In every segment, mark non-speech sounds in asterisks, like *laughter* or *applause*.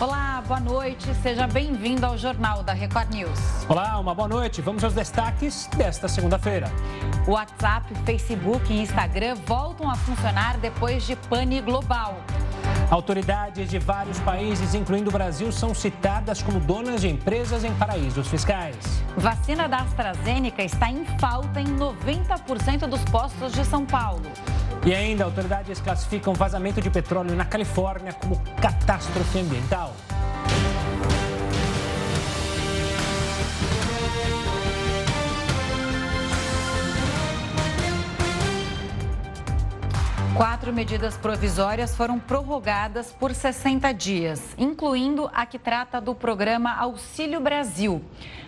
Olá, boa noite. Seja bem-vindo ao Jornal da Record News. Olá, uma boa noite. Vamos aos destaques desta segunda-feira. WhatsApp, Facebook e Instagram voltam a funcionar depois de pane global. Autoridades de vários países, incluindo o Brasil, são citadas como donas de empresas em paraísos fiscais. Vacina da AstraZeneca está em falta em 90% dos postos de São Paulo. E ainda, autoridades classificam vazamento de petróleo na Califórnia como catástrofe ambiental. Quatro medidas provisórias foram prorrogadas por 60 dias, incluindo a que trata do programa Auxílio Brasil.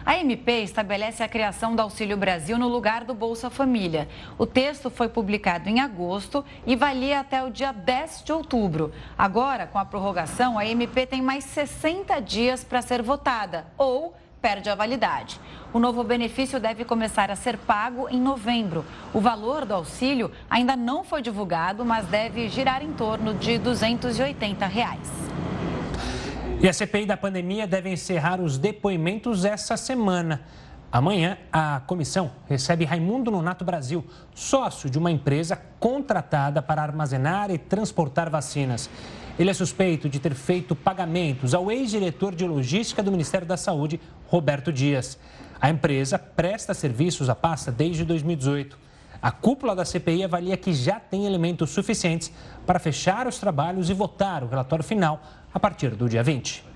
A MP estabelece a criação do Auxílio Brasil no lugar do Bolsa Família. O texto foi publicado em agosto e valia até o dia 10 de outubro. Agora, com a prorrogação, a MP tem mais 60 dias para ser votada ou perde a validade. O novo benefício deve começar a ser pago em novembro. O valor do auxílio ainda não foi divulgado, mas deve girar em torno de 280 reais. E a CPI da pandemia deve encerrar os depoimentos essa semana. Amanhã, a comissão recebe Raimundo Nonato Brasil, sócio de uma empresa contratada para armazenar e transportar vacinas. Ele é suspeito de ter feito pagamentos ao ex-diretor de logística do Ministério da Saúde, Roberto Dias. A empresa presta serviços à pasta desde 2018. A cúpula da CPI avalia que já tem elementos suficientes para fechar os trabalhos e votar o relatório final a partir do dia 20.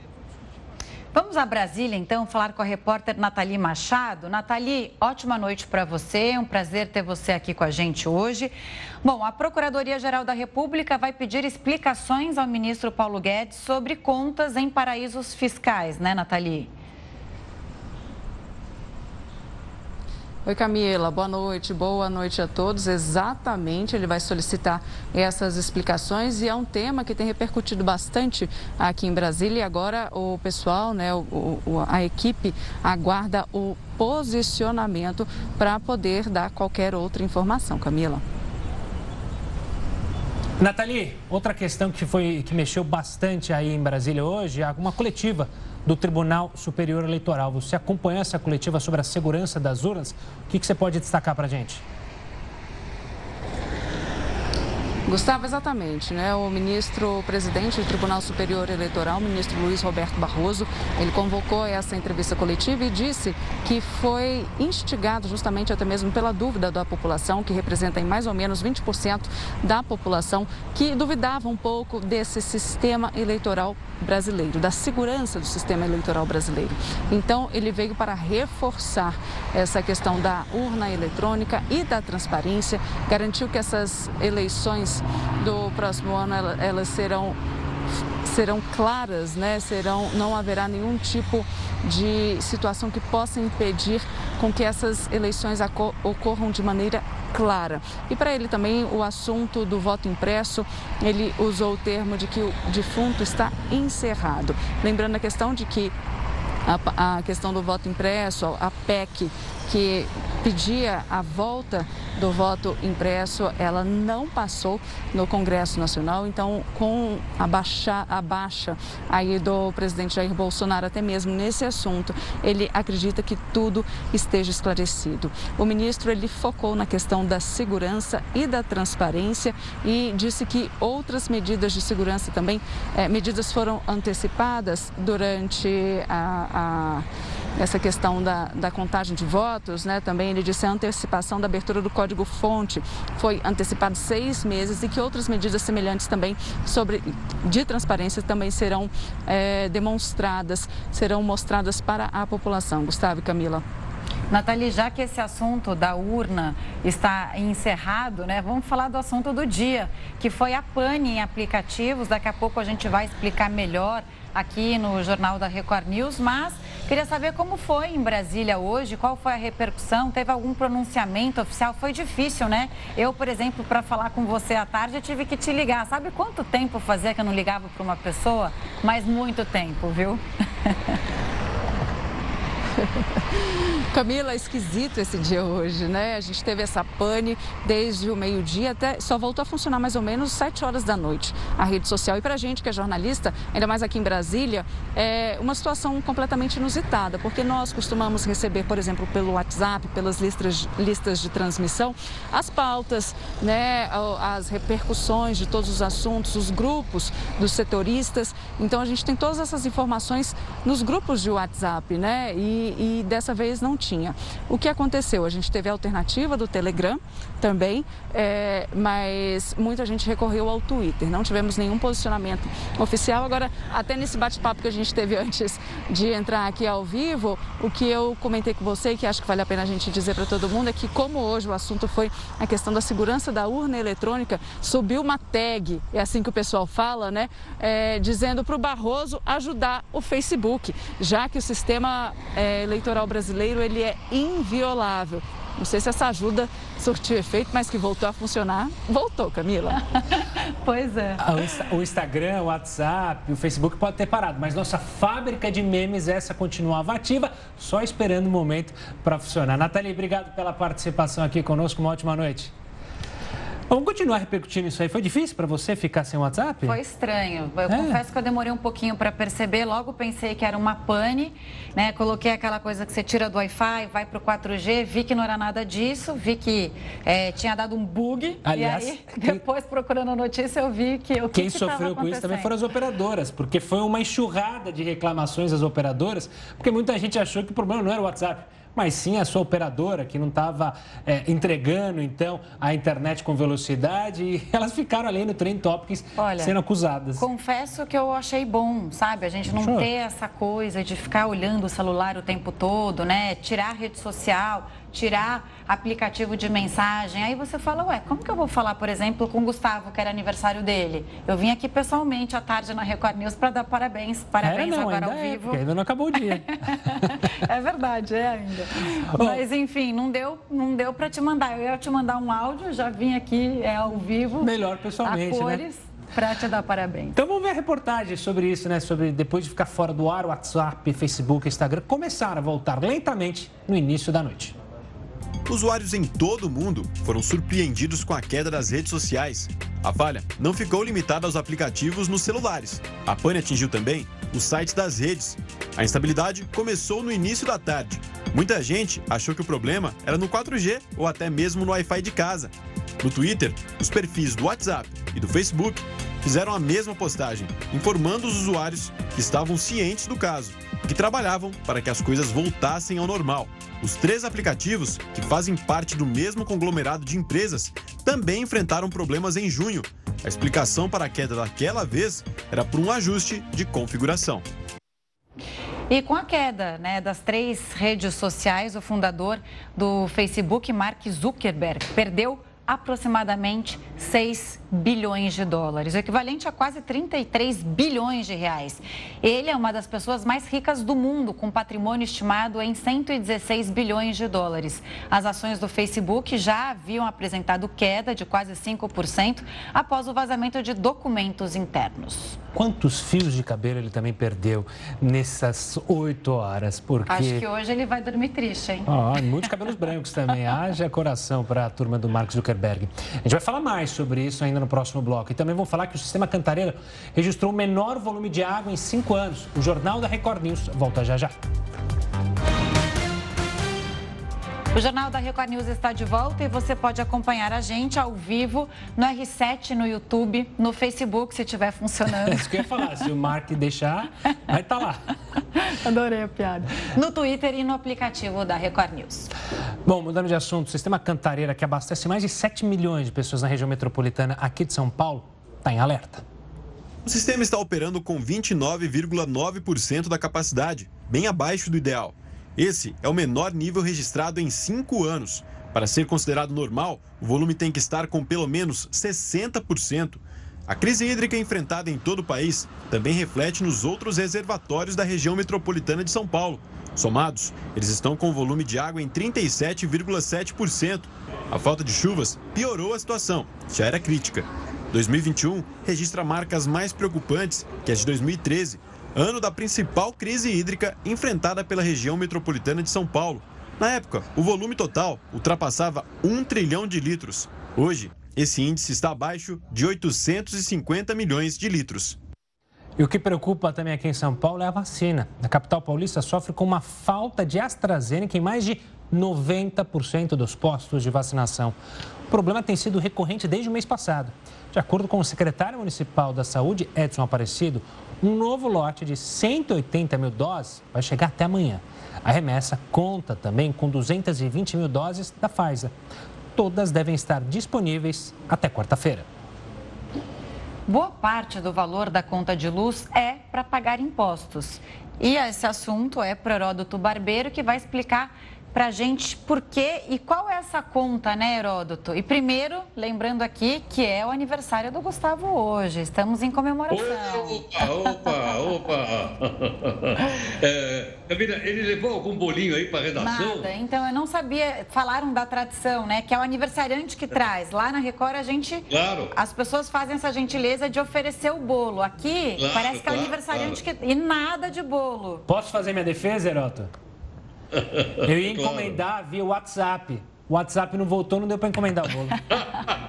Vamos a Brasília, então, falar com a repórter Nathalie Machado. Nathalie, ótima noite para você. É um prazer ter você aqui com a gente hoje. Bom, a Procuradoria-Geral da República vai pedir explicações ao ministro Paulo Guedes sobre contas em paraísos fiscais, né, Nathalie? Oi, Camila, boa noite, boa noite a todos. Exatamente, ele vai solicitar essas explicações e é um tema que tem repercutido bastante aqui em Brasília. E agora o pessoal, né, o, o, a equipe aguarda o posicionamento para poder dar qualquer outra informação. Camila. Nathalie, outra questão que foi que mexeu bastante aí em Brasília hoje é uma coletiva do Tribunal Superior Eleitoral. Você acompanhou essa coletiva sobre a segurança das urnas? O que, que você pode destacar para a gente? Gustavo, exatamente, né? O ministro presidente do Tribunal Superior Eleitoral, ministro Luiz Roberto Barroso, ele convocou essa entrevista coletiva e disse que foi instigado justamente até mesmo pela dúvida da população, que representa em mais ou menos 20% da população, que duvidava um pouco desse sistema eleitoral brasileiro, da segurança do sistema eleitoral brasileiro. Então, ele veio para reforçar essa questão da urna eletrônica e da transparência, garantiu que essas eleições do próximo ano elas serão serão claras, né? Serão, não haverá nenhum tipo de situação que possa impedir com que essas eleições ocorram de maneira clara. E para ele também o assunto do voto impresso, ele usou o termo de que o defunto está encerrado. Lembrando a questão de que a, a questão do voto impresso, a PEC, que pedia a volta do voto impresso, ela não passou no Congresso Nacional. Então, com a baixa, a baixa aí do presidente Jair Bolsonaro, até mesmo nesse assunto, ele acredita que tudo esteja esclarecido. O ministro ele focou na questão da segurança e da transparência e disse que outras medidas de segurança também, é, medidas foram antecipadas durante a, a essa questão da, da contagem de votos, né? Também ele disse a antecipação da abertura do código-fonte foi antecipado seis meses e que outras medidas semelhantes também sobre de transparência também serão é, demonstradas, serão mostradas para a população. Gustavo e Camila. Nathalie, já que esse assunto da urna está encerrado, né, vamos falar do assunto do dia, que foi a pane em aplicativos. Daqui a pouco a gente vai explicar melhor aqui no Jornal da Record News, mas queria saber como foi em Brasília hoje, qual foi a repercussão, teve algum pronunciamento oficial? Foi difícil, né? Eu, por exemplo, para falar com você à tarde, eu tive que te ligar. Sabe quanto tempo fazia que eu não ligava para uma pessoa? Mas muito tempo, viu? *laughs* *laughs* Camila, esquisito esse dia hoje, né? A gente teve essa pane desde o meio-dia até só voltou a funcionar mais ou menos 7 horas da noite a rede social. E para a gente que é jornalista, ainda mais aqui em Brasília, é uma situação completamente inusitada, porque nós costumamos receber, por exemplo, pelo WhatsApp, pelas listas, listas de transmissão, as pautas, né, as repercussões de todos os assuntos, os grupos dos setoristas. Então a gente tem todas essas informações nos grupos de WhatsApp, né? E, e dessa vez não tinha. O que aconteceu? A gente teve a alternativa do Telegram também, é, mas muita gente recorreu ao Twitter. Não tivemos nenhum posicionamento oficial. Agora, até nesse bate-papo que a gente teve *laughs* antes de entrar aqui ao vivo, o que eu comentei com você, que acho que vale a pena a gente dizer para todo mundo, é que como hoje o assunto foi a questão da segurança da urna eletrônica, subiu uma tag, é assim que o pessoal fala, né? É, dizendo para o Barroso ajudar o Facebook, já que o sistema é, eleitoral brasileiro ele é inviolável. Não sei se essa ajuda surtiu efeito, mas que voltou a funcionar, voltou, Camila. *laughs* pois é. O Instagram, o WhatsApp, o Facebook pode ter parado, mas nossa fábrica de memes, essa continuava ativa, só esperando o momento para funcionar. Nathalie, obrigado pela participação aqui conosco. Uma ótima noite. Vamos continuar repercutindo isso aí. Foi difícil para você ficar sem WhatsApp? Foi estranho. Eu é. confesso que eu demorei um pouquinho para perceber. Logo pensei que era uma pane, né? Coloquei aquela coisa que você tira do Wi-Fi, vai para o 4G, vi que não era nada disso, vi que é, tinha dado um bug. Aliás, e aí, *laughs* depois procurando a notícia, eu vi que o que Quem que sofreu com isso também foram as operadoras, porque foi uma enxurrada de reclamações das operadoras, porque muita gente achou que o problema não era o WhatsApp mas sim a sua operadora que não estava é, entregando então a internet com velocidade e *laughs* elas ficaram ali no Trend Topics Olha, sendo acusadas. Confesso que eu achei bom, sabe? A gente não Show. ter essa coisa de ficar olhando o celular o tempo todo, né? Tirar a rede social tirar aplicativo de mensagem. Aí você fala, ué, como que eu vou falar, por exemplo, com o Gustavo, que era aniversário dele? Eu vim aqui pessoalmente à tarde na Record News para dar parabéns. Parabéns é, não, agora ao é, vivo. ainda não acabou o dia. *laughs* é verdade, é ainda. Bom, Mas enfim, não deu, não deu para te mandar. Eu ia te mandar um áudio, já vim aqui é, ao vivo. Melhor pessoalmente, a né? cores. né? Pra te dar parabéns. Então vamos ver a reportagem sobre isso, né? Sobre depois de ficar fora do ar, WhatsApp, Facebook, Instagram começaram a voltar lentamente no início da noite. Usuários em todo o mundo foram surpreendidos com a queda das redes sociais. A falha não ficou limitada aos aplicativos nos celulares. A pane atingiu também os sites das redes. A instabilidade começou no início da tarde. Muita gente achou que o problema era no 4G ou até mesmo no Wi-Fi de casa. No Twitter, os perfis do WhatsApp e do Facebook fizeram a mesma postagem, informando os usuários que estavam cientes do caso e que trabalhavam para que as coisas voltassem ao normal. Os três aplicativos, que fazem parte do mesmo conglomerado de empresas, também enfrentaram problemas em junho. A explicação para a queda daquela vez era por um ajuste de configuração. E com a queda né, das três redes sociais, o fundador do Facebook, Mark Zuckerberg, perdeu aproximadamente 6 bilhões de dólares, o equivalente a quase 33 bilhões de reais. Ele é uma das pessoas mais ricas do mundo, com patrimônio estimado em 116 bilhões de dólares. As ações do Facebook já haviam apresentado queda de quase 5% após o vazamento de documentos internos. Quantos fios de cabelo ele também perdeu nessas oito horas? Porque... Acho que hoje ele vai dormir triste, hein? Oh, muitos cabelos brancos também. *laughs* Haja coração para a turma do Marcos Zuckerberg. A gente vai falar mais sobre isso ainda no próximo bloco. E também vou falar que o sistema Cantareira registrou o menor volume de água em cinco anos. O Jornal da Record News volta já já. O Jornal da Record News está de volta e você pode acompanhar a gente ao vivo no R7, no YouTube, no Facebook, se estiver funcionando. *laughs* Isso que eu ia falar, se o Mark deixar, vai estar tá lá. *laughs* Adorei a piada. No Twitter e no aplicativo da Record News. Bom, mudando de assunto, o sistema Cantareira, que abastece mais de 7 milhões de pessoas na região metropolitana aqui de São Paulo, está em alerta. O sistema está operando com 29,9% da capacidade, bem abaixo do ideal. Esse é o menor nível registrado em cinco anos. Para ser considerado normal, o volume tem que estar com pelo menos 60%. A crise hídrica enfrentada em todo o país também reflete nos outros reservatórios da região metropolitana de São Paulo. Somados, eles estão com volume de água em 37,7%. A falta de chuvas piorou a situação, já era crítica. 2021 registra marcas mais preocupantes que as de 2013, ano da principal crise hídrica enfrentada pela região metropolitana de São Paulo. Na época, o volume total ultrapassava 1 trilhão de litros. Hoje, esse índice está abaixo de 850 milhões de litros. E o que preocupa também aqui em São Paulo é a vacina. A capital paulista sofre com uma falta de AstraZeneca em mais de 90% dos postos de vacinação. O problema tem sido recorrente desde o mês passado. De acordo com o secretário municipal da Saúde, Edson Aparecido, um novo lote de 180 mil doses vai chegar até amanhã. A remessa conta também com 220 mil doses da Pfizer. Todas devem estar disponíveis até quarta-feira. Boa parte do valor da conta de luz é para pagar impostos. E esse assunto é para Heródoto Barbeiro, que vai explicar para a gente por quê e qual é essa conta, né, Heródoto? E primeiro, lembrando aqui que é o aniversário do Gustavo hoje, estamos em comemoração. Opa, opa, opa! *laughs* é, ele levou algum bolinho aí para a redação? Nada, então eu não sabia, falaram da tradição, né, que é o aniversariante que traz. Lá na Record a gente, claro. as pessoas fazem essa gentileza de oferecer o bolo. Aqui claro, parece que é o aniversariante claro. que... E nada de bolo. Posso fazer minha defesa, Heródoto? *laughs* Eu ia encomendar claro. via WhatsApp. O WhatsApp não voltou, não deu para encomendar o bolo. *laughs*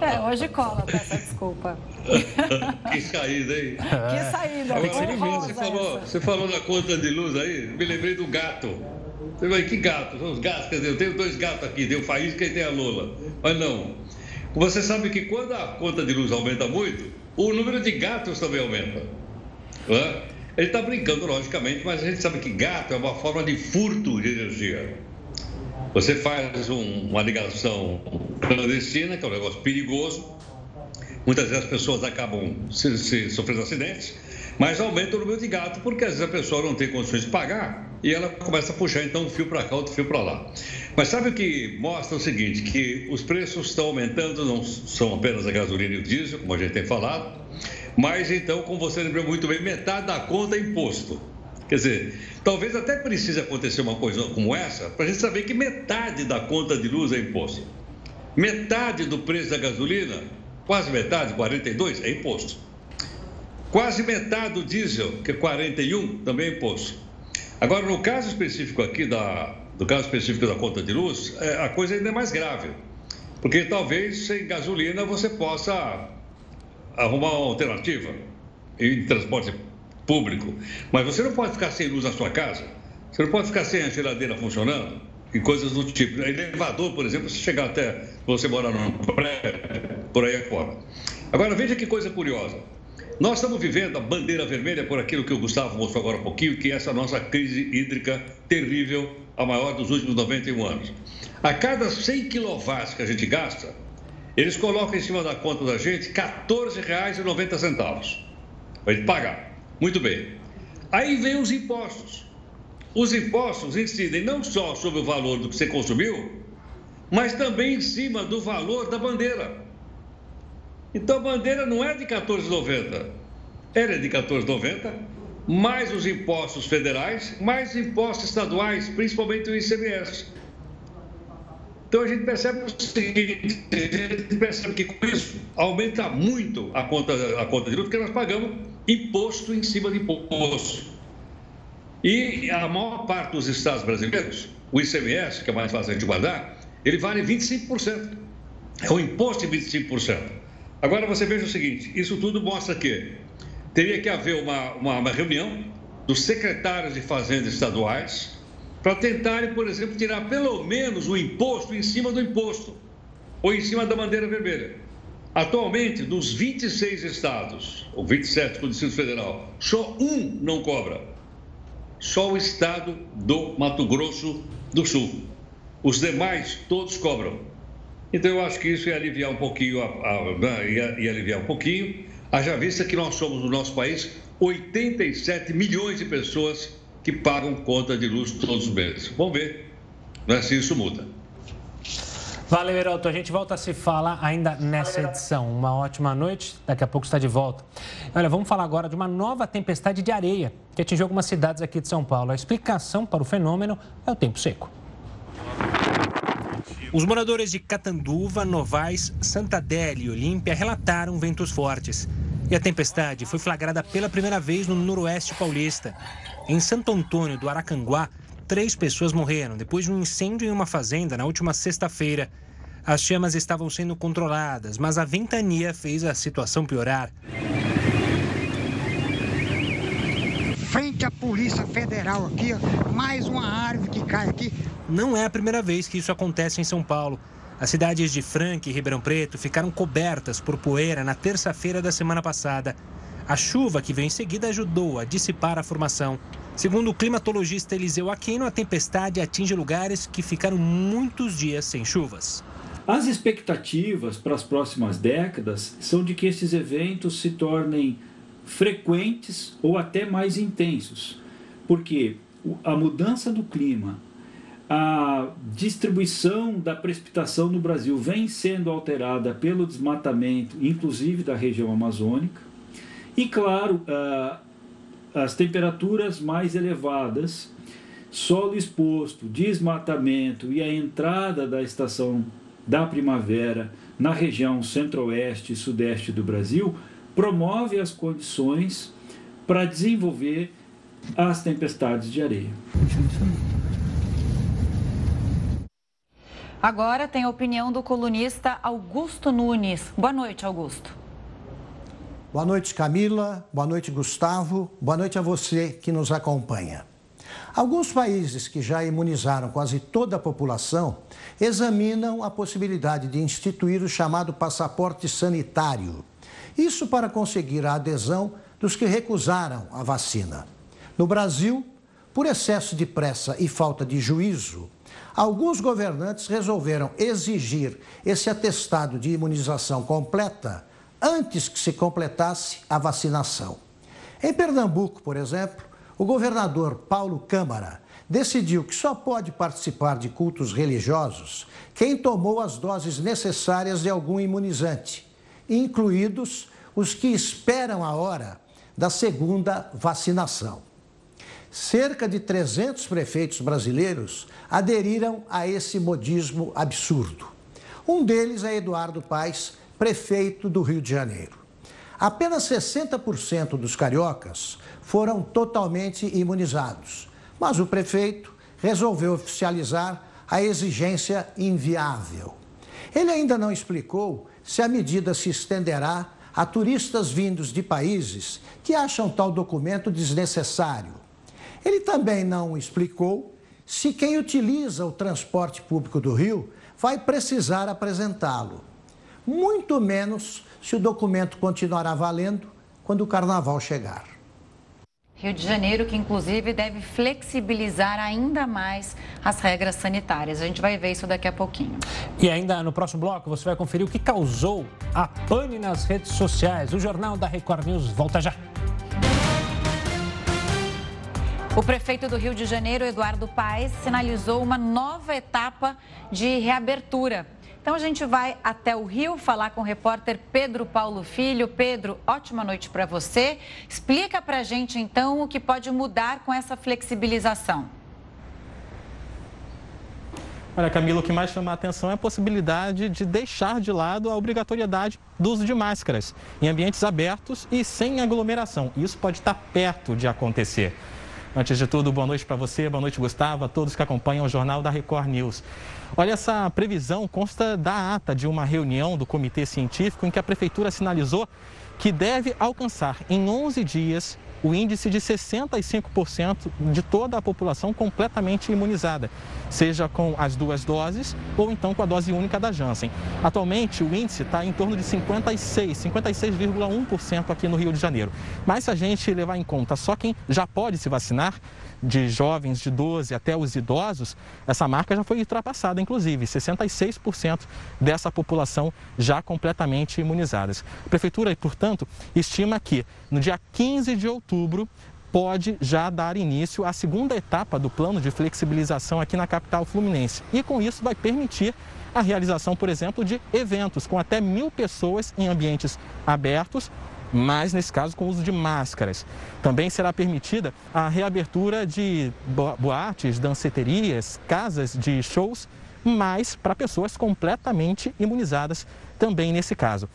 É, hoje cola, peça desculpa. *laughs* que saída, hein? É. Que saída, Agora, você, você, falou, você falou na conta de luz aí, me lembrei do gato. Você vai, que gato? São os gatos, quer dizer, eu tenho dois gatos aqui, tem o Faísca e tem a Lola. Mas não. Você sabe que quando a conta de luz aumenta muito, o número de gatos também aumenta. É? Ele está brincando, logicamente, mas a gente sabe que gato é uma forma de furto de energia. Você faz um, uma ligação clandestina, que é um negócio perigoso. Muitas vezes as pessoas acabam se, se sofrendo acidentes, mas aumenta o número de gato, porque às vezes a pessoa não tem condições de pagar e ela começa a puxar então um fio para cá, outro fio para lá. Mas sabe o que mostra o seguinte, que os preços estão aumentando, não são apenas a gasolina e o diesel, como a gente tem falado, mas então, como você lembrou muito bem, metade da conta é imposto. Quer dizer, talvez até precise acontecer uma coisa como essa para a gente saber que metade da conta de luz é imposto. Metade do preço da gasolina, quase metade, 42, é imposto. Quase metade do diesel, que é 41, também é imposto. Agora, no caso específico aqui da, do caso específico da conta de luz, é, a coisa ainda é mais grave. Porque talvez sem gasolina você possa arrumar uma alternativa em transporte público. Mas você não pode ficar sem luz na sua casa. Você não pode ficar sem a geladeira funcionando e coisas do tipo. Elevador, por exemplo, se chegar até você morar num prédio, por aí fora. Agora, veja que coisa curiosa. Nós estamos vivendo a bandeira vermelha por aquilo que o Gustavo mostrou agora um pouquinho, que é essa nossa crise hídrica terrível, a maior dos últimos 91 anos. A cada 100 quilowatts que a gente gasta, eles colocam em cima da conta da gente R$ 14,90 para gente pagar. Muito bem. Aí vem os impostos. Os impostos incidem não só sobre o valor do que você consumiu, mas também em cima do valor da bandeira. Então a bandeira não é de 14,90. Ela é de 14,90, mais os impostos federais, mais impostos estaduais, principalmente o ICMS. Então a gente percebe o seguinte, a gente percebe que com isso aumenta muito a conta, a conta de luz, porque nós pagamos imposto em cima de imposto. E a maior parte dos estados brasileiros, o ICMS, que é mais fácil gente guardar, ele vale 25%. É um imposto de 25%. Agora você veja o seguinte, isso tudo mostra que teria que haver uma, uma, uma reunião dos secretários de fazendas estaduais, para tentarem, por exemplo, tirar pelo menos o imposto em cima do imposto, ou em cima da bandeira vermelha. Atualmente, dos 26 estados, ou 27 do Distrito Federal, só um não cobra. Só o estado do Mato Grosso do Sul. Os demais, todos cobram. Então, eu acho que isso ia aliviar um pouquinho, a, a, ia, ia aliviar um pouquinho, haja vista que nós somos, no nosso país, 87 milhões de pessoas que pagam conta de luz todos os meses. Vamos ver né, se isso muda. Valeu, Heroto. A gente volta a se falar ainda nessa edição. Uma ótima noite. Daqui a pouco está de volta. Olha, vamos falar agora de uma nova tempestade de areia que atingiu algumas cidades aqui de São Paulo. A explicação para o fenômeno é o tempo seco. Os moradores de Catanduva, Novais, Santa Adélia e Olímpia relataram ventos fortes. E a tempestade foi flagrada pela primeira vez no noroeste paulista. Em Santo Antônio do Aracanguá, três pessoas morreram depois de um incêndio em uma fazenda na última sexta-feira. As chamas estavam sendo controladas, mas a ventania fez a situação piorar. Frente à Polícia Federal aqui, ó, mais uma árvore que cai aqui. Não é a primeira vez que isso acontece em São Paulo. As cidades de Franca e Ribeirão Preto ficaram cobertas por poeira na terça-feira da semana passada. A chuva que veio em seguida ajudou a dissipar a formação. Segundo o climatologista Eliseu Aquino, a tempestade atinge lugares que ficaram muitos dias sem chuvas. As expectativas para as próximas décadas são de que esses eventos se tornem frequentes ou até mais intensos, porque a mudança do clima, a distribuição da precipitação no Brasil vem sendo alterada pelo desmatamento, inclusive da região amazônica, e claro, as temperaturas mais elevadas, solo exposto, desmatamento e a entrada da estação da primavera na região centro-oeste e sudeste do Brasil promove as condições para desenvolver as tempestades de areia. Agora tem a opinião do colunista Augusto Nunes. Boa noite, Augusto. Boa noite, Camila. Boa noite, Gustavo. Boa noite a você que nos acompanha. Alguns países que já imunizaram quase toda a população examinam a possibilidade de instituir o chamado passaporte sanitário. Isso para conseguir a adesão dos que recusaram a vacina. No Brasil, por excesso de pressa e falta de juízo, alguns governantes resolveram exigir esse atestado de imunização completa antes que se completasse a vacinação. Em Pernambuco, por exemplo, o governador Paulo Câmara decidiu que só pode participar de cultos religiosos quem tomou as doses necessárias de algum imunizante, incluídos os que esperam a hora da segunda vacinação. Cerca de 300 prefeitos brasileiros aderiram a esse modismo absurdo. Um deles é Eduardo Paes, prefeito do Rio de Janeiro. Apenas 60% dos cariocas foram totalmente imunizados. Mas o prefeito resolveu oficializar a exigência inviável. Ele ainda não explicou se a medida se estenderá a turistas vindos de países que acham tal documento desnecessário. Ele também não explicou se quem utiliza o transporte público do Rio vai precisar apresentá-lo. Muito menos se o documento continuará valendo quando o carnaval chegar. Rio de Janeiro, que inclusive deve flexibilizar ainda mais as regras sanitárias. A gente vai ver isso daqui a pouquinho. E ainda no próximo bloco você vai conferir o que causou a pane nas redes sociais. O Jornal da Record News volta já. O prefeito do Rio de Janeiro, Eduardo Paes, sinalizou uma nova etapa de reabertura. Então a gente vai até o Rio falar com o repórter Pedro Paulo Filho. Pedro, ótima noite para você. Explica para a gente então o que pode mudar com essa flexibilização. Olha, Camila, o que mais chama a atenção é a possibilidade de deixar de lado a obrigatoriedade do uso de máscaras em ambientes abertos e sem aglomeração. Isso pode estar perto de acontecer. Antes de tudo, boa noite para você, boa noite, Gustavo, a todos que acompanham o Jornal da Record News. Olha, essa previsão consta da ata de uma reunião do Comitê Científico em que a Prefeitura sinalizou que deve alcançar em 11 dias o índice de 65% de toda a população completamente imunizada, seja com as duas doses ou então com a dose única da Janssen. Atualmente, o índice está em torno de 56, 56,1% aqui no Rio de Janeiro. Mas se a gente levar em conta só quem já pode se vacinar, de jovens de 12 até os idosos, essa marca já foi ultrapassada, inclusive, 66% dessa população já completamente imunizadas. A Prefeitura, portanto, estima que no dia 15 de outubro pode já dar início à segunda etapa do plano de flexibilização aqui na capital fluminense. E com isso vai permitir a realização, por exemplo, de eventos com até mil pessoas em ambientes abertos mas nesse caso com o uso de máscaras. Também será permitida a reabertura de boates, danceterias, casas de shows, mas para pessoas completamente imunizadas também nesse caso.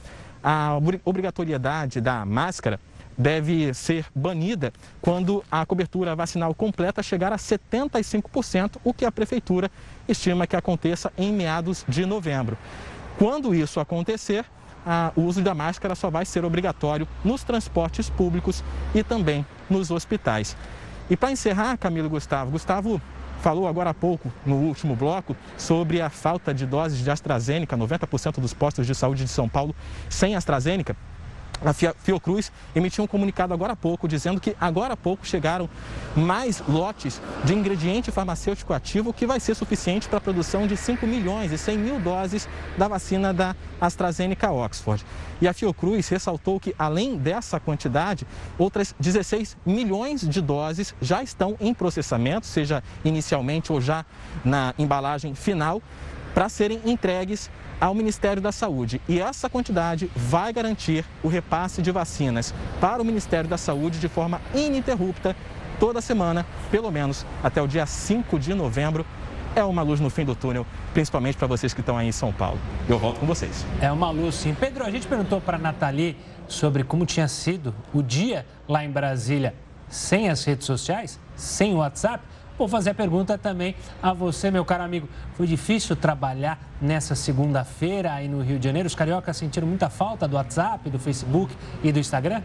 a obrigatoriedade da máscara deve ser banida quando a cobertura vacinal completa chegar a 75%, o que a prefeitura estima que aconteça em meados de novembro. Quando isso acontecer, o uso da máscara só vai ser obrigatório nos transportes públicos e também nos hospitais. E para encerrar, Camilo Gustavo, Gustavo falou agora há pouco, no último bloco, sobre a falta de doses de AstraZeneca, 90% dos postos de saúde de São Paulo sem AstraZeneca a Fiocruz emitiu um comunicado agora há pouco dizendo que agora há pouco chegaram mais lotes de ingrediente farmacêutico ativo que vai ser suficiente para a produção de 5 milhões e 100 mil doses da vacina da AstraZeneca Oxford. E a Fiocruz ressaltou que, além dessa quantidade, outras 16 milhões de doses já estão em processamento, seja inicialmente ou já na embalagem final, para serem entregues ao Ministério da Saúde. E essa quantidade vai garantir o repasse de vacinas para o Ministério da Saúde de forma ininterrupta toda semana, pelo menos até o dia 5 de novembro. É uma luz no fim do túnel, principalmente para vocês que estão aí em São Paulo. Eu volto com vocês. É uma luz, sim. Pedro, a gente perguntou para a Nathalie sobre como tinha sido o dia lá em Brasília sem as redes sociais, sem o WhatsApp. Vou fazer a pergunta também a você, meu caro amigo. Foi difícil trabalhar nessa segunda-feira aí no Rio de Janeiro? Os cariocas sentiram muita falta do WhatsApp, do Facebook e do Instagram?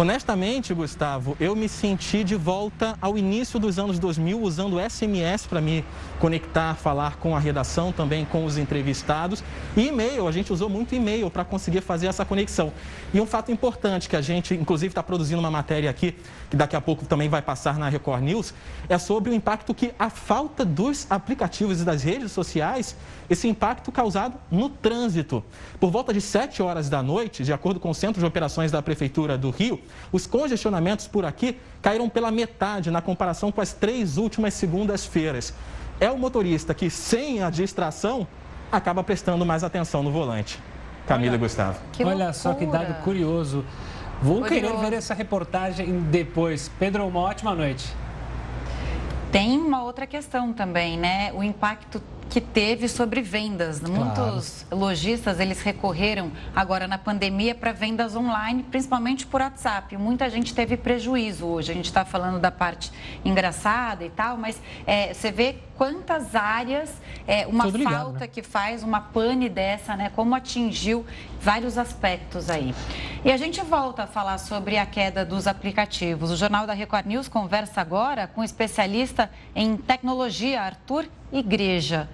Honestamente, Gustavo, eu me senti de volta ao início dos anos 2000 usando SMS para me conectar, falar com a redação, também com os entrevistados. E e-mail, a gente usou muito e-mail para conseguir fazer essa conexão. E um fato importante que a gente, inclusive, está produzindo uma matéria aqui, que daqui a pouco também vai passar na Record News, é sobre o impacto que a falta dos aplicativos e das redes sociais, esse impacto causado no trânsito. Por volta de 7 horas da noite, de acordo com o Centro de Operações da Prefeitura do Rio, os congestionamentos por aqui caíram pela metade na comparação com as três últimas segundas-feiras. É o motorista que, sem a distração, acaba prestando mais atenção no volante. Camila e Gustavo. Que Olha só que dado curioso. Vou curioso. querer ver essa reportagem depois. Pedro, uma ótima noite. Tem uma outra questão também, né? O impacto que teve sobre vendas. Claro. Muitos lojistas eles recorreram agora na pandemia para vendas online, principalmente por WhatsApp. Muita gente teve prejuízo hoje. A gente está falando da parte engraçada e tal, mas é, você vê quantas áreas é, uma Tudo falta ligado, né? que faz uma pane dessa, né? Como atingiu vários aspectos aí. E a gente volta a falar sobre a queda dos aplicativos. O Jornal da Record News conversa agora com o especialista em tecnologia, Arthur Igreja.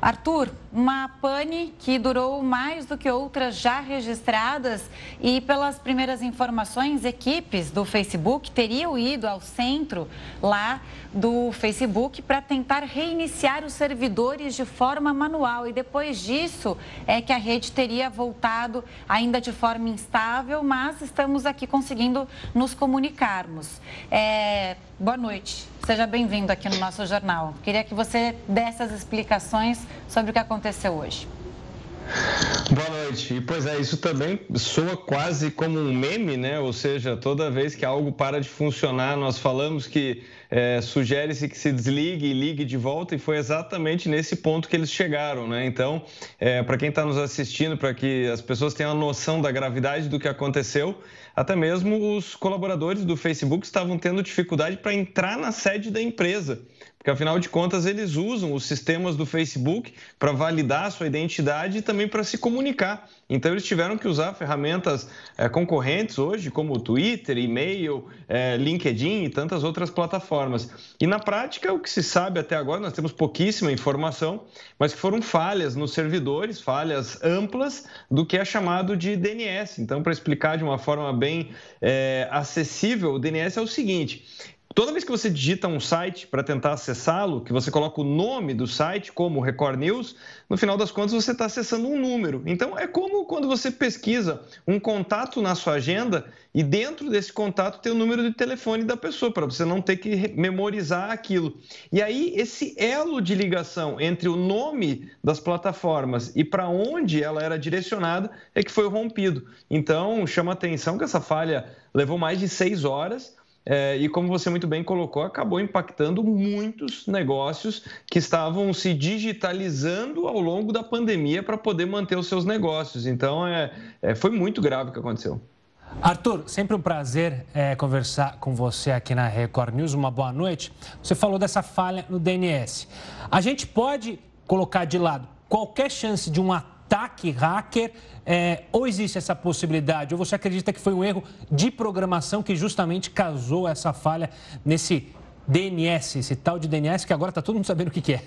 Arthur, uma pane que durou mais do que outras já registradas e, pelas primeiras informações, equipes do Facebook teriam ido ao centro lá do Facebook para tentar reiniciar os servidores de forma manual. E depois disso é que a rede teria voltado ainda de forma instável, mas estamos aqui conseguindo nos comunicarmos. É... Boa noite. Seja bem-vindo aqui no nosso jornal. Queria que você desse as explicações sobre o que aconteceu hoje. Boa noite. E, pois é, isso também soa quase como um meme, né? Ou seja, toda vez que algo para de funcionar, nós falamos que é, sugere-se que se desligue e ligue de volta, e foi exatamente nesse ponto que eles chegaram, né? Então, é, para quem está nos assistindo, para que as pessoas tenham a noção da gravidade do que aconteceu, até mesmo os colaboradores do Facebook estavam tendo dificuldade para entrar na sede da empresa porque afinal de contas eles usam os sistemas do Facebook para validar a sua identidade e também para se comunicar. Então eles tiveram que usar ferramentas é, concorrentes hoje, como Twitter, e-mail, é, LinkedIn e tantas outras plataformas. E na prática, o que se sabe até agora, nós temos pouquíssima informação, mas que foram falhas nos servidores, falhas amplas do que é chamado de DNS. Então, para explicar de uma forma bem é, acessível, o DNS é o seguinte: Toda vez que você digita um site para tentar acessá-lo, que você coloca o nome do site, como Record News, no final das contas você está acessando um número. Então é como quando você pesquisa um contato na sua agenda e dentro desse contato tem o número de telefone da pessoa, para você não ter que memorizar aquilo. E aí esse elo de ligação entre o nome das plataformas e para onde ela era direcionada é que foi rompido. Então chama atenção que essa falha levou mais de seis horas é, e como você muito bem colocou, acabou impactando muitos negócios que estavam se digitalizando ao longo da pandemia para poder manter os seus negócios. Então, é, é, foi muito grave o que aconteceu. Arthur, sempre um prazer é, conversar com você aqui na Record News. Uma boa noite. Você falou dessa falha no DNS. A gente pode colocar de lado qualquer chance de um ataque hacker é, ou existe essa possibilidade? Ou você acredita que foi um erro de programação que justamente causou essa falha nesse DNS, esse tal de DNS que agora está todo mundo sabendo o que, que é?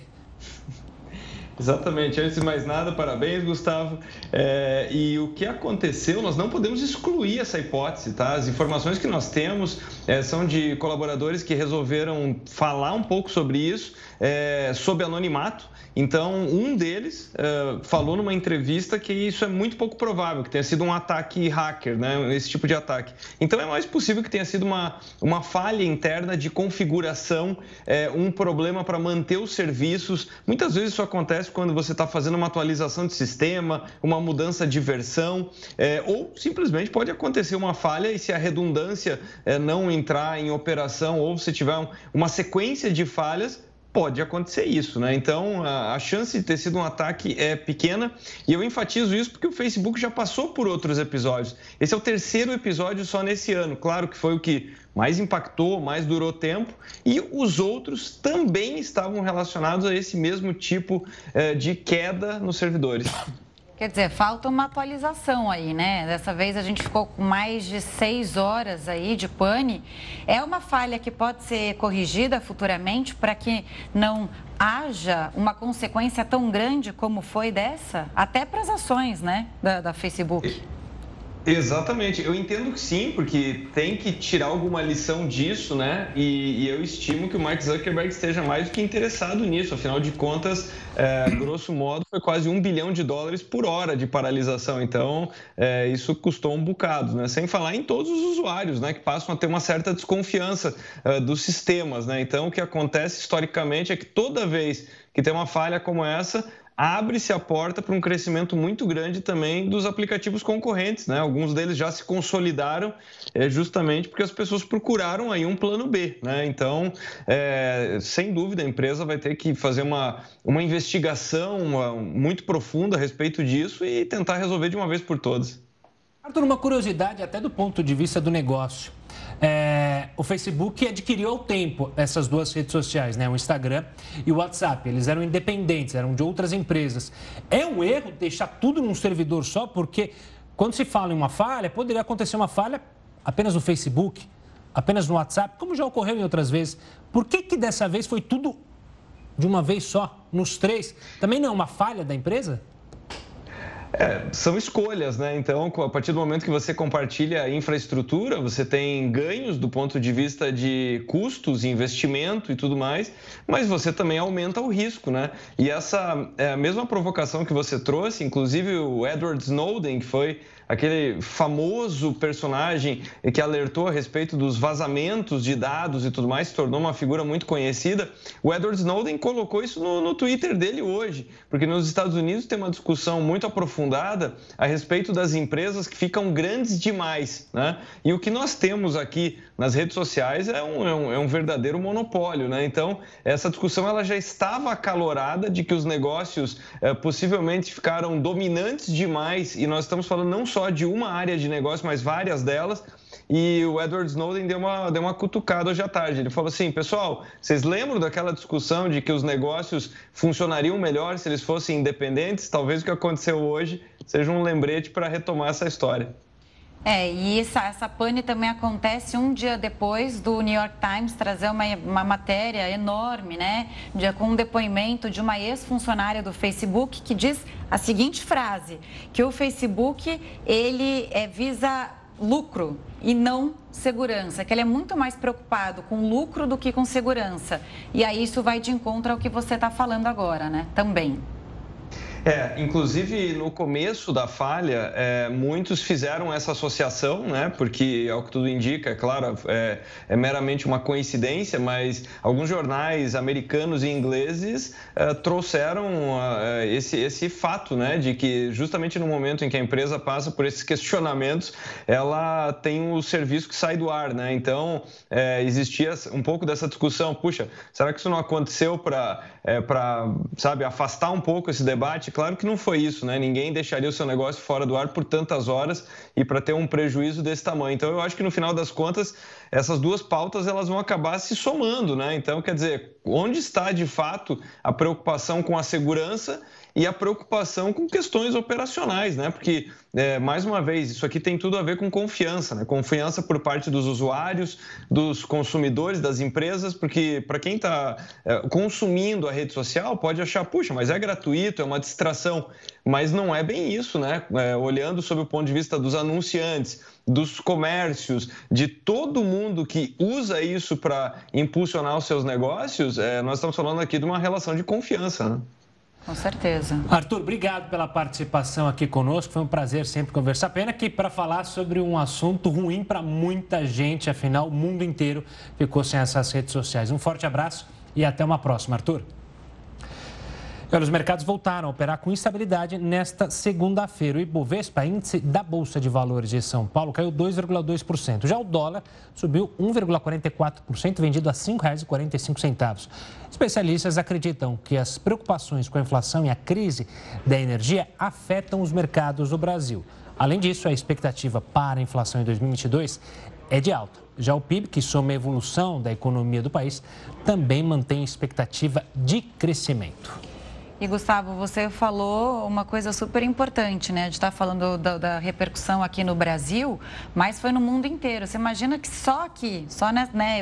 Exatamente. Antes de mais nada, parabéns, Gustavo. É, e o que aconteceu, nós não podemos excluir essa hipótese, tá? As informações que nós temos é, são de colaboradores que resolveram falar um pouco sobre isso, é, sob anonimato. Então, um deles uh, falou numa entrevista que isso é muito pouco provável, que tenha sido um ataque hacker, né? esse tipo de ataque. Então, é mais possível que tenha sido uma, uma falha interna de configuração, é, um problema para manter os serviços. Muitas vezes isso acontece quando você está fazendo uma atualização de sistema, uma mudança de versão, é, ou simplesmente pode acontecer uma falha e se a redundância é, não entrar em operação ou se tiver um, uma sequência de falhas, pode acontecer isso, né? Então, a, chance de ter sido um ataque é pequena e eu enfatizo isso porque o Facebook já passou por outros episódios. Esse é o terceiro episódio só nesse ano. Claro que foi o que mais impactou, mais durou tempo e os outros também estavam relacionados a esse mesmo tipo eh, de queda nos servidores. Quer dizer, falta uma atualização aí, né? Dessa vez a gente ficou com mais de seis horas aí de pane. É uma falha que pode ser corrigida futuramente para que não haja uma consequência tão grande como foi dessa, até para as ações, né, da, da Facebook. Exatamente, eu entendo que sim, porque tem que tirar alguma lição disso, né? E, e eu estimo que o Mark Zuckerberg esteja mais do que interessado nisso. Afinal de contas, é, grosso modo, foi quase um bilhão de dólares por hora de paralisação. Então, é, isso custou um bocado, né? Sem falar em todos os usuários, né? Que passam a ter uma certa desconfiança é, dos sistemas, né? Então, o que acontece historicamente é que toda vez que tem uma falha como essa, abre-se a porta para um crescimento muito grande também dos aplicativos concorrentes, né? Alguns deles já se consolidaram é, justamente porque as pessoas procuraram aí um plano B, né? Então, é, sem dúvida, a empresa vai ter que fazer uma, uma investigação uma, muito profunda a respeito disso e tentar resolver de uma vez por todas. Arthur, uma curiosidade até do ponto de vista do negócio. É, o Facebook adquiriu ao tempo essas duas redes sociais, né? o Instagram e o WhatsApp. Eles eram independentes, eram de outras empresas. É um erro deixar tudo num servidor só, porque quando se fala em uma falha, poderia acontecer uma falha apenas no Facebook, apenas no WhatsApp, como já ocorreu em outras vezes. Por que, que dessa vez foi tudo de uma vez só, nos três? Também não é uma falha da empresa? É, são escolhas, né? Então, a partir do momento que você compartilha a infraestrutura, você tem ganhos do ponto de vista de custos, investimento e tudo mais, mas você também aumenta o risco, né? E essa é a mesma provocação que você trouxe, inclusive o Edward Snowden, que foi aquele famoso personagem que alertou a respeito dos vazamentos de dados e tudo mais, se tornou uma figura muito conhecida. O Edward Snowden colocou isso no, no Twitter dele hoje, porque nos Estados Unidos tem uma discussão muito aprofundada a respeito das empresas que ficam grandes demais. Né? E o que nós temos aqui nas redes sociais é um, é um, é um verdadeiro monopólio. Né? Então, essa discussão ela já estava acalorada de que os negócios é, possivelmente ficaram dominantes demais, e nós estamos falando não só de uma área de negócio, mas várias delas. E o Edward Snowden deu uma, deu uma cutucada hoje à tarde. Ele falou assim: pessoal, vocês lembram daquela discussão de que os negócios funcionariam melhor se eles fossem independentes? Talvez o que aconteceu hoje seja um lembrete para retomar essa história. É, e essa, essa pane também acontece um dia depois do New York Times trazer uma, uma matéria enorme, né? De, com um depoimento de uma ex-funcionária do Facebook que diz a seguinte frase, que o Facebook, ele é, visa lucro e não segurança, que ele é muito mais preocupado com lucro do que com segurança. E aí isso vai de encontro ao que você está falando agora, né? Também. É, inclusive no começo da falha, é, muitos fizeram essa associação, né? Porque, ao que tudo indica, é claro, é, é meramente uma coincidência, mas alguns jornais americanos e ingleses é, trouxeram é, esse, esse fato, né? De que justamente no momento em que a empresa passa por esses questionamentos, ela tem o serviço que sai do ar, né? Então, é, existia um pouco dessa discussão, puxa, será que isso não aconteceu para, sabe, afastar um pouco esse debate? claro que não foi isso, né? Ninguém deixaria o seu negócio fora do ar por tantas horas e para ter um prejuízo desse tamanho. Então, eu acho que no final das contas, essas duas pautas elas vão acabar se somando, né? Então, quer dizer, onde está de fato a preocupação com a segurança e a preocupação com questões operacionais, né? Porque, é, mais uma vez, isso aqui tem tudo a ver com confiança, né? Confiança por parte dos usuários, dos consumidores, das empresas, porque para quem está é, consumindo a rede social pode achar, puxa, mas é gratuito, é uma distração, mas não é bem isso, né? É, olhando sob o ponto de vista dos anunciantes, dos comércios, de todo mundo que usa isso para impulsionar os seus negócios, é, nós estamos falando aqui de uma relação de confiança, né? Com certeza. Arthur, obrigado pela participação aqui conosco. Foi um prazer sempre conversar. Pena que para falar sobre um assunto ruim para muita gente, afinal, o mundo inteiro ficou sem essas redes sociais. Um forte abraço e até uma próxima, Arthur. Os mercados voltaram a operar com instabilidade nesta segunda-feira. O Ibovespa, índice da Bolsa de Valores de São Paulo, caiu 2,2%. Já o dólar subiu 1,44%, vendido a R$ 5,45. Especialistas acreditam que as preocupações com a inflação e a crise da energia afetam os mercados do Brasil. Além disso, a expectativa para a inflação em 2022 é de alta. Já o PIB, que soma a evolução da economia do país, também mantém expectativa de crescimento. E Gustavo, você falou uma coisa super importante, né? A gente está falando da, da, repercussão aqui no Brasil, mas foi no mundo inteiro. Você imagina que só aqui, só né, né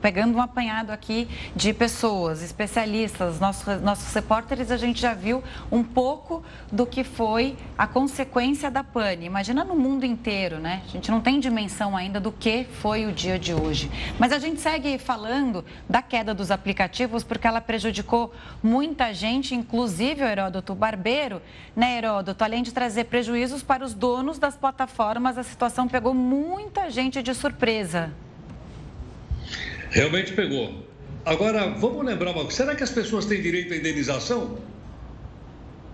pegando um apanhado aqui de pessoas, especialistas, nossos, nossos repórteres, a gente já viu um pouco do que foi a consequência da pane. Imagina no mundo inteiro, né? A gente não tem dimensão ainda do que foi o dia de hoje. Mas a gente segue falando da queda dos aplicativos porque ela prejudicou muita gente inclusive o Heródoto Barbeiro, né, Heródoto, além de trazer prejuízos para os donos das plataformas, a situação pegou muita gente de surpresa. Realmente pegou. Agora, vamos lembrar uma coisa: será que as pessoas têm direito à indenização?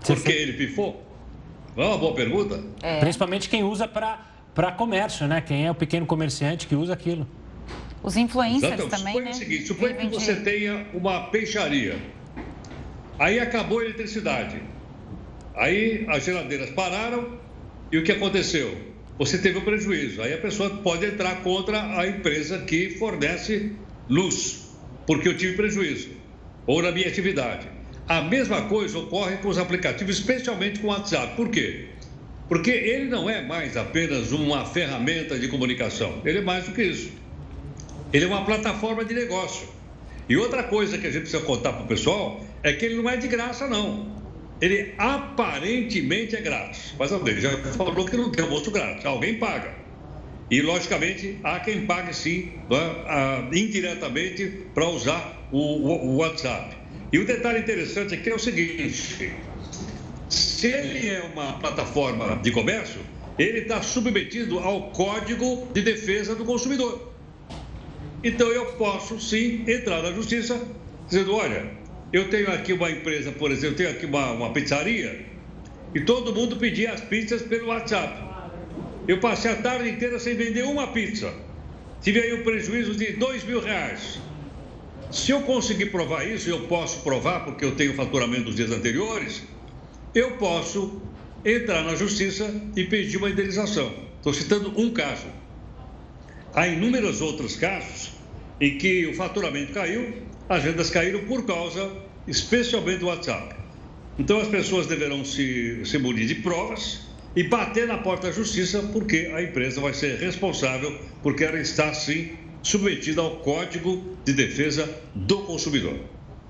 Porque ele pifou? É uma boa pergunta? É. Principalmente quem usa para comércio, né? Quem é o pequeno comerciante que usa aquilo. Os influencers Exato. também, suponha né? o seguinte, suponha que você tenha uma peixaria Aí acabou a eletricidade. Aí as geladeiras pararam e o que aconteceu? Você teve um prejuízo. Aí a pessoa pode entrar contra a empresa que fornece luz, porque eu tive prejuízo, ou na minha atividade. A mesma coisa ocorre com os aplicativos, especialmente com o WhatsApp. Por quê? Porque ele não é mais apenas uma ferramenta de comunicação, ele é mais do que isso. Ele é uma plataforma de negócio. E outra coisa que a gente precisa contar para o pessoal é que ele não é de graça, não. Ele aparentemente é grátis. Mas alguém já falou que não tem almoço grátis. Alguém paga. E, logicamente, há quem pague sim, né, indiretamente, para usar o WhatsApp. E o detalhe interessante aqui é o seguinte: se ele é uma plataforma de comércio, ele está submetido ao Código de Defesa do Consumidor. Então eu posso sim entrar na justiça dizendo: olha, eu tenho aqui uma empresa, por exemplo, eu tenho aqui uma, uma pizzaria e todo mundo pedia as pizzas pelo WhatsApp. Eu passei a tarde inteira sem vender uma pizza. Tive aí um prejuízo de dois mil reais. Se eu conseguir provar isso, eu posso provar, porque eu tenho faturamento dos dias anteriores, eu posso entrar na justiça e pedir uma indenização. Estou citando um caso. Há inúmeros outros casos em que o faturamento caiu, as vendas caíram por causa, especialmente do WhatsApp. Então as pessoas deverão se, se munir de provas e bater na porta da justiça, porque a empresa vai ser responsável, porque ela está, sim, submetida ao Código de Defesa do Consumidor.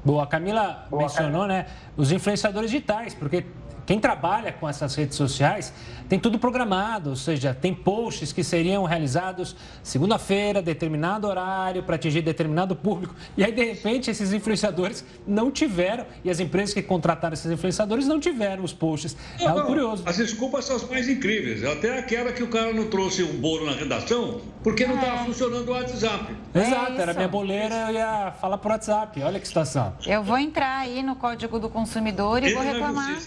Boa, a Camila Boa, mencionou, né, os influenciadores digitais, porque Quem trabalha com essas redes sociais tem tudo programado, ou seja, tem posts que seriam realizados segunda-feira, determinado horário, para atingir determinado público. E aí, de repente, esses influenciadores não tiveram, e as empresas que contrataram esses influenciadores não tiveram os posts. É algo curioso. As desculpas são as mais incríveis. Até aquela que o cara não trouxe um bolo na redação porque não estava é. funcionando o WhatsApp. Exato, é era minha boleira, eu ia falar por WhatsApp. Olha que situação. Eu vou entrar aí no Código do Consumidor e Entra vou reclamar.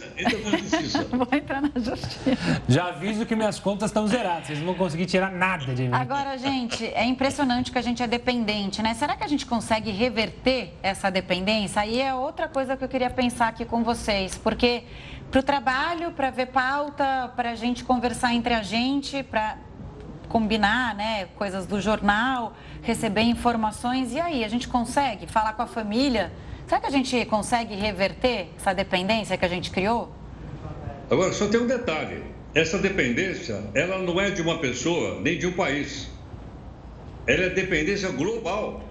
*laughs* Vou entrar na justiça. Já aviso que minhas contas estão zeradas, vocês não vão conseguir tirar nada de mim. Agora, gente, é impressionante que a gente é dependente, né? Será que a gente consegue reverter essa dependência? Aí é outra coisa que eu queria pensar aqui com vocês, porque para o trabalho, para ver pauta, para a gente conversar entre a gente, para combinar, né, coisas do jornal, receber informações. E aí, a gente consegue falar com a família? Será que a gente consegue reverter essa dependência que a gente criou? Agora, só tem um detalhe. Essa dependência, ela não é de uma pessoa nem de um país. Ela é dependência global.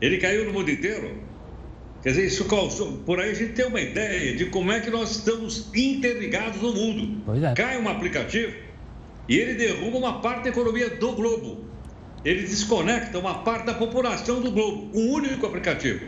Ele caiu no mundo inteiro. Quer dizer, isso causou. Por aí a gente tem uma ideia de como é que nós estamos interligados no mundo. É. Cai um aplicativo e ele derruba uma parte da economia do globo. Ele desconecta uma parte da população do globo. Um único aplicativo.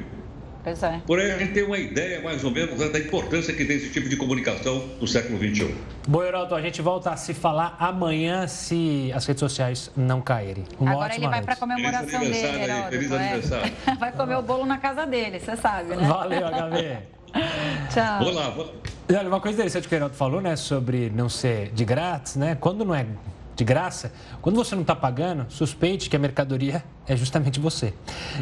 Pois é. Por aí a gente tem uma ideia, mais ou menos, da importância que tem esse tipo de comunicação no século XXI. Bom, Heraldo, a gente volta a se falar amanhã se as redes sociais não caírem. Uma Agora ele vai para a comemoração dele, Heraldo. Feliz é? aniversário. *laughs* Vai comer o bolo na casa dele, você sabe, né? Valeu, HB. *laughs* Tchau. Vou lá, vou Olha, uma coisa interessante que o Heraldo falou, né, sobre não ser de grátis, né? Quando não é de graça, quando você não está pagando, suspeite que a mercadoria é justamente você.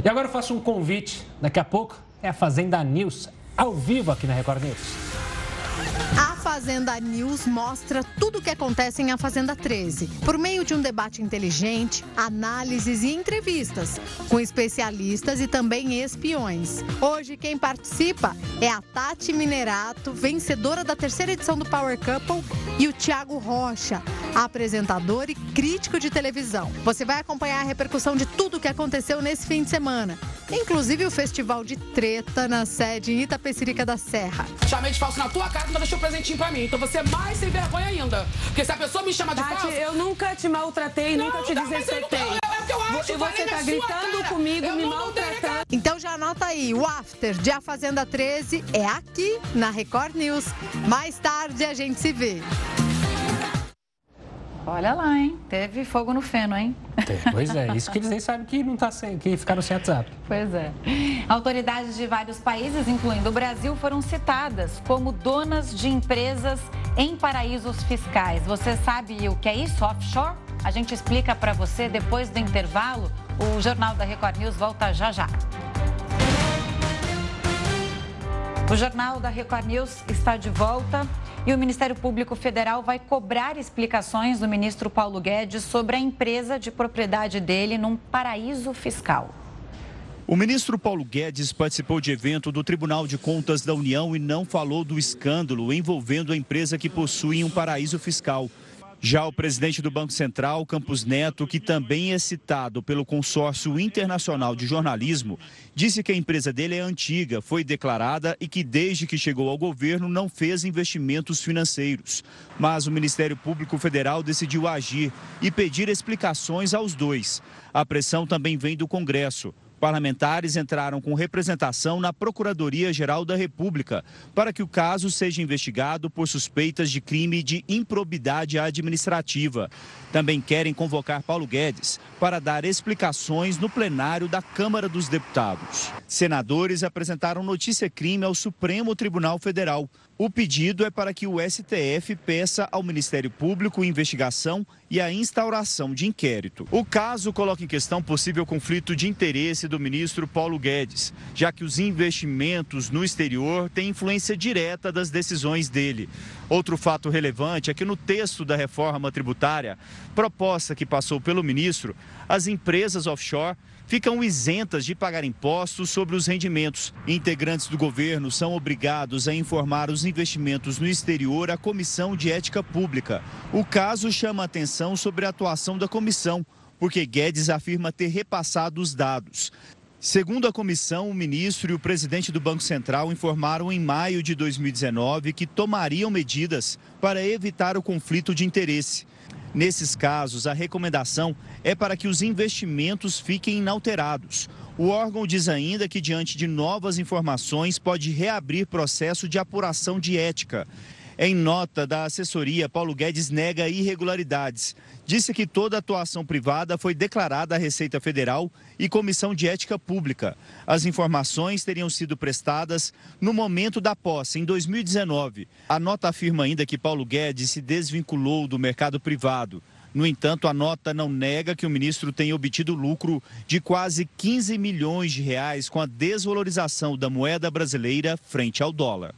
E agora eu faço um convite. Daqui a pouco é a Fazenda News, ao vivo aqui na Record News. A Fazenda News mostra tudo o que acontece em A Fazenda 13, por meio de um debate inteligente, análises e entrevistas, com especialistas e também espiões. Hoje, quem participa é a Tati Minerato, vencedora da terceira edição do Power Couple, e o Tiago Rocha, apresentador e crítico de televisão. Você vai acompanhar a repercussão de tudo o que aconteceu nesse fim de semana, inclusive o Festival de Treta na sede em Itapecerica da Serra. Chamei de falso na tua cara, tu deixou presentinho pra mim. Então você é mais sem vergonha ainda. Porque se a pessoa me chama de Tati, falso... eu nunca te maltratei, não, nunca te desrespeitei. É o que eu acho, E você tá gritando comigo, eu me maltratando. Então já anota aí, o After de A Fazenda 13 é aqui na Record News. Mais tarde a gente se vê. Olha lá, hein? Teve fogo no feno, hein? Pois é, isso que eles nem sabem que não tá sem, que ficaram sem WhatsApp. Pois é. Autoridades de vários países, incluindo o Brasil, foram citadas como donas de empresas em paraísos fiscais. Você sabe o que é isso, offshore? A gente explica para você depois do intervalo. O Jornal da Record News volta já já. O Jornal da Record News está de volta. E o Ministério Público Federal vai cobrar explicações do ministro Paulo Guedes sobre a empresa de propriedade dele num paraíso fiscal. O ministro Paulo Guedes participou de evento do Tribunal de Contas da União e não falou do escândalo envolvendo a empresa que possui um paraíso fiscal. Já o presidente do Banco Central, Campos Neto, que também é citado pelo Consórcio Internacional de Jornalismo, disse que a empresa dele é antiga, foi declarada e que desde que chegou ao governo não fez investimentos financeiros. Mas o Ministério Público Federal decidiu agir e pedir explicações aos dois. A pressão também vem do Congresso. Parlamentares entraram com representação na Procuradoria-Geral da República para que o caso seja investigado por suspeitas de crime de improbidade administrativa. Também querem convocar Paulo Guedes para dar explicações no plenário da Câmara dos Deputados. Senadores apresentaram notícia-crime ao Supremo Tribunal Federal. O pedido é para que o STF peça ao Ministério Público investigação e a instauração de inquérito. O caso coloca em questão possível conflito de interesse do ministro Paulo Guedes, já que os investimentos no exterior têm influência direta das decisões dele. Outro fato relevante é que no texto da reforma tributária, proposta que passou pelo ministro, as empresas offshore ficam isentas de pagar impostos sobre os rendimentos. Integrantes do governo são obrigados a informar os investimentos no exterior à Comissão de Ética Pública. O caso chama atenção sobre a atuação da comissão, porque Guedes afirma ter repassado os dados. Segundo a comissão, o ministro e o presidente do Banco Central informaram em maio de 2019 que tomariam medidas para evitar o conflito de interesse. Nesses casos, a recomendação é para que os investimentos fiquem inalterados. O órgão diz ainda que, diante de novas informações, pode reabrir processo de apuração de ética. Em nota da assessoria, Paulo Guedes nega irregularidades. Disse que toda atuação privada foi declarada à Receita Federal e Comissão de Ética Pública. As informações teriam sido prestadas no momento da posse, em 2019. A nota afirma ainda que Paulo Guedes se desvinculou do mercado privado. No entanto, a nota não nega que o ministro tenha obtido lucro de quase 15 milhões de reais com a desvalorização da moeda brasileira frente ao dólar.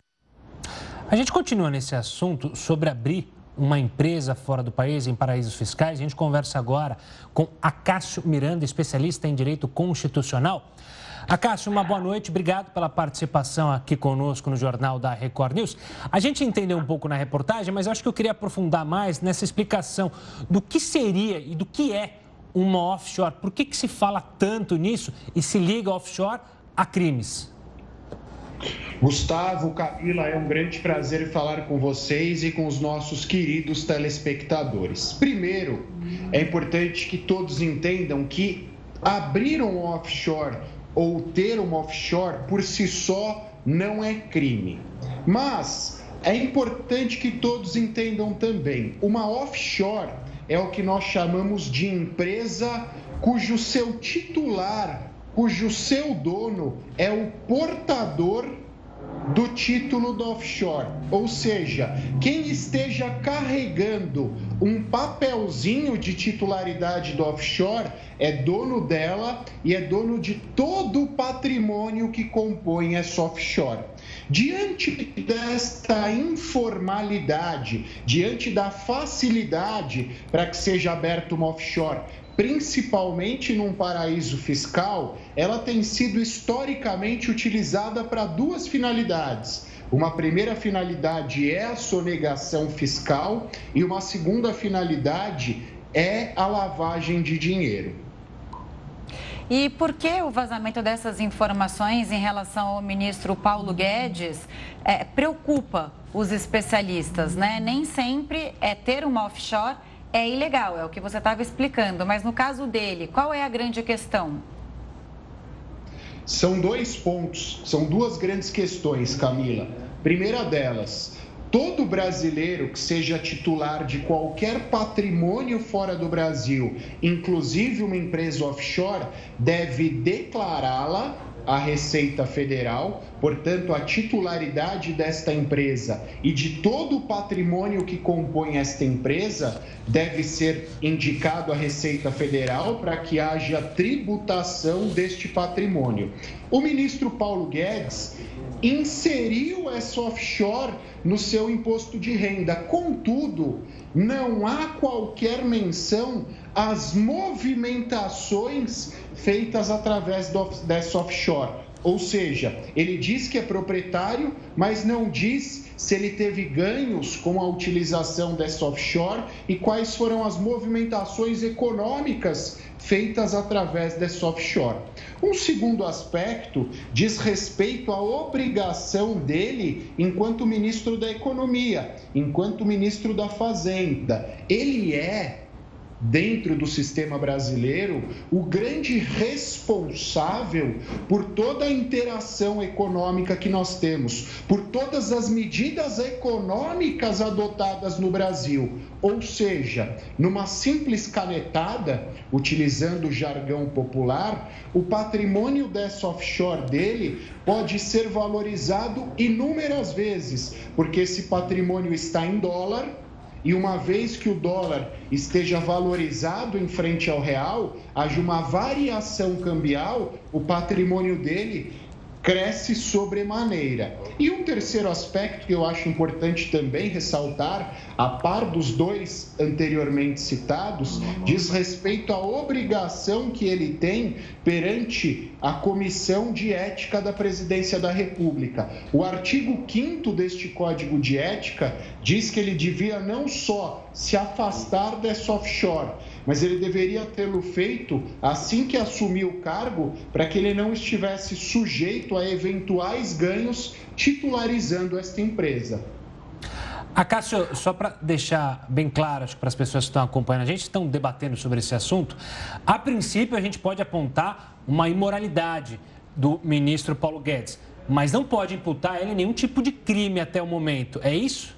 A gente continua nesse assunto sobre abrir uma empresa fora do país, em paraísos fiscais. A gente conversa agora com Acácio Miranda, especialista em direito constitucional. Acácio, uma boa noite, obrigado pela participação aqui conosco no Jornal da Record News. A gente entendeu um pouco na reportagem, mas eu acho que eu queria aprofundar mais nessa explicação do que seria e do que é uma offshore. Por que, que se fala tanto nisso e se liga offshore a crimes? Gustavo, Camila, é um grande prazer falar com vocês e com os nossos queridos telespectadores. Primeiro, é importante que todos entendam que abrir um offshore ou ter um offshore por si só não é crime. Mas é importante que todos entendam também: uma offshore é o que nós chamamos de empresa cujo seu titular, cujo seu dono é o portador do título do offshore. Ou seja, quem esteja carregando um papelzinho de titularidade do offshore é dono dela e é dono de todo o patrimônio que compõe essa offshore. Diante desta informalidade, diante da facilidade para que seja aberto uma offshore, principalmente num paraíso fiscal, ela tem sido historicamente utilizada para duas finalidades. Uma primeira finalidade é a sonegação fiscal e uma segunda finalidade é a lavagem de dinheiro. E por que o vazamento dessas informações em relação ao ministro Paulo Guedes é, preocupa os especialistas? Né? Nem sempre é ter uma offshore é ilegal, é o que você estava explicando. Mas no caso dele, qual é a grande questão? São dois pontos, são duas grandes questões, Camila. Primeira delas, todo brasileiro que seja titular de qualquer patrimônio fora do Brasil, inclusive uma empresa offshore, deve declará-la à Receita Federal, portanto, a titularidade desta empresa e de todo o patrimônio que compõe esta empresa deve ser indicado à Receita Federal para que haja tributação deste patrimônio. O ministro Paulo Guedes inseriu essa offshore no seu imposto de renda. Contudo, não há qualquer menção às movimentações feitas através do, dessa offshore. Ou seja, ele diz que é proprietário, mas não diz se ele teve ganhos com a utilização dessa offshore e quais foram as movimentações econômicas feitas através dessa offshore. Um segundo aspecto diz respeito à obrigação dele enquanto ministro da Economia, enquanto ministro da Fazenda. Ele é dentro do sistema brasileiro, o grande responsável por toda a interação econômica que nós temos, por todas as medidas econômicas adotadas no Brasil. Ou seja, numa simples canetada, utilizando o jargão popular, o patrimônio dessa offshore dele pode ser valorizado inúmeras vezes, porque esse patrimônio está em dólar e uma vez que o dólar esteja valorizado em frente ao real, haja uma variação cambial, o patrimônio dele cresce sobremaneira. E um terceiro aspecto que eu acho importante também ressaltar, a par dos dois anteriormente citados, diz respeito à obrigação que ele tem perante a Comissão de Ética da Presidência da República. O artigo 5 deste Código de Ética diz que ele devia não só se afastar dessa offshore, mas ele deveria tê-lo feito assim que assumiu o cargo, para que ele não estivesse sujeito a eventuais ganhos titularizando esta empresa. Acácio, só para deixar bem claro para as pessoas que estão acompanhando a gente, estão debatendo sobre esse assunto, a princípio a gente pode apontar uma imoralidade do ministro Paulo Guedes, mas não pode imputar a ele nenhum tipo de crime até o momento, é isso?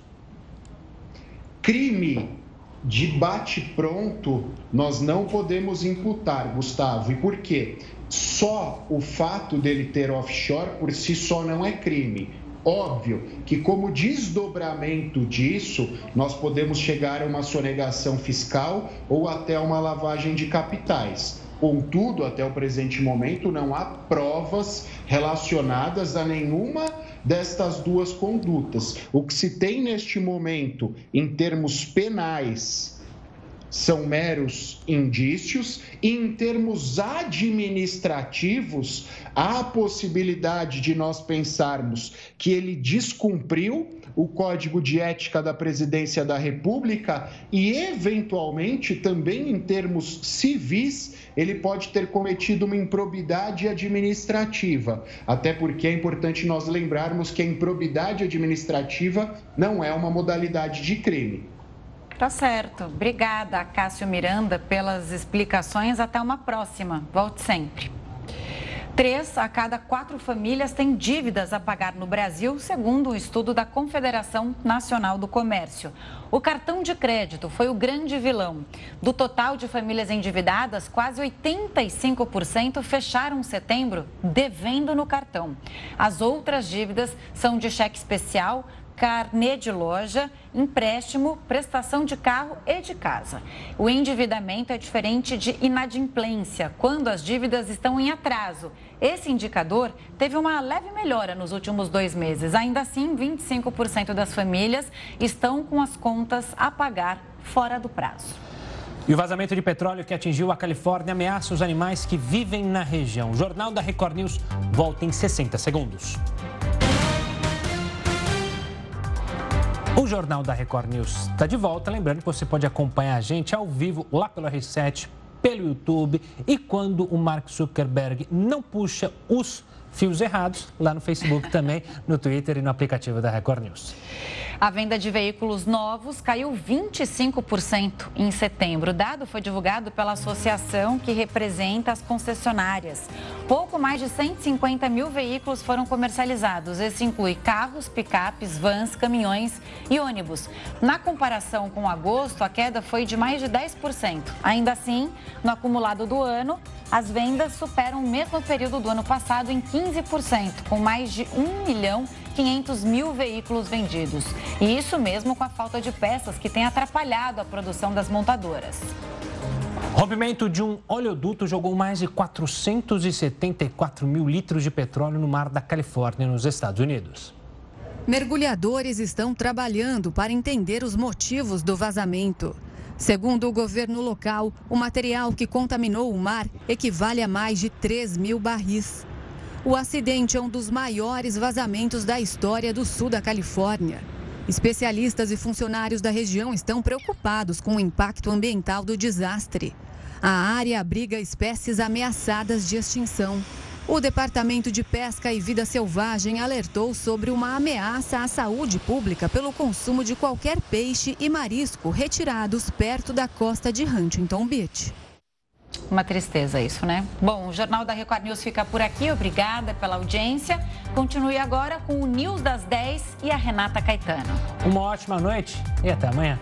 Crime de bate-pronto nós não podemos imputar, Gustavo. E por quê? Só o fato dele ter offshore por si só não é crime Óbvio que, como desdobramento disso, nós podemos chegar a uma sonegação fiscal ou até uma lavagem de capitais. Contudo, até o presente momento, não há provas relacionadas a nenhuma destas duas condutas. O que se tem neste momento, em termos penais, são meros indícios, e em termos administrativos, há a possibilidade de nós pensarmos que ele descumpriu o Código de Ética da Presidência da República e, eventualmente, também em termos civis, ele pode ter cometido uma improbidade administrativa. Até porque é importante nós lembrarmos que a improbidade administrativa não é uma modalidade de crime. Tá certo. Obrigada, Cássio Miranda, pelas explicações. Até uma próxima. Volte sempre. Três a cada quatro famílias têm dívidas a pagar no Brasil, segundo um estudo da Confederação Nacional do Comércio. O cartão de crédito foi o grande vilão. Do total de famílias endividadas, quase 85% fecharam setembro devendo no cartão. As outras dívidas são de cheque especial, carnê de loja, empréstimo, prestação de carro e de casa. O endividamento é diferente de inadimplência, quando as dívidas estão em atraso. Esse indicador teve uma leve melhora nos últimos dois meses. Ainda assim, 25% das famílias estão com as contas a pagar fora do prazo. E o vazamento de petróleo que atingiu a Califórnia ameaça os animais que vivem na região. O Jornal da Record News volta em 60 segundos. O Jornal da Record News está de volta. Lembrando que você pode acompanhar a gente ao vivo lá pelo R7, pelo YouTube e quando o Mark Zuckerberg não puxa os fios errados, lá no Facebook também, no Twitter e no aplicativo da Record News. A venda de veículos novos caiu 25% em setembro. O dado foi divulgado pela associação que representa as concessionárias. Pouco mais de 150 mil veículos foram comercializados. Esse inclui carros, picapes, vans, caminhões e ônibus. Na comparação com agosto, a queda foi de mais de 10%. Ainda assim, no acumulado do ano, as vendas superam o mesmo período do ano passado em 15%, com mais de 1 milhão 500 mil veículos vendidos. E isso mesmo com a falta de peças que tem atrapalhado a produção das montadoras. Rompimento de um oleoduto jogou mais de 474 mil litros de petróleo no mar da Califórnia, nos Estados Unidos. Mergulhadores estão trabalhando para entender os motivos do vazamento. Segundo o governo local, o material que contaminou o mar equivale a mais de 3 mil barris. O acidente é um dos maiores vazamentos da história do sul da Califórnia. Especialistas e funcionários da região estão preocupados com o impacto ambiental do desastre. A área abriga espécies ameaçadas de extinção. O Departamento de Pesca e Vida Selvagem alertou sobre uma ameaça à saúde pública pelo consumo de qualquer peixe e marisco retirados perto da costa de Huntington Beach. Uma tristeza isso, né? Bom, o Jornal da Record News fica por aqui. Obrigada pela audiência. Continue agora com o News das 10 e a Renata Caetano. Uma ótima noite e até amanhã.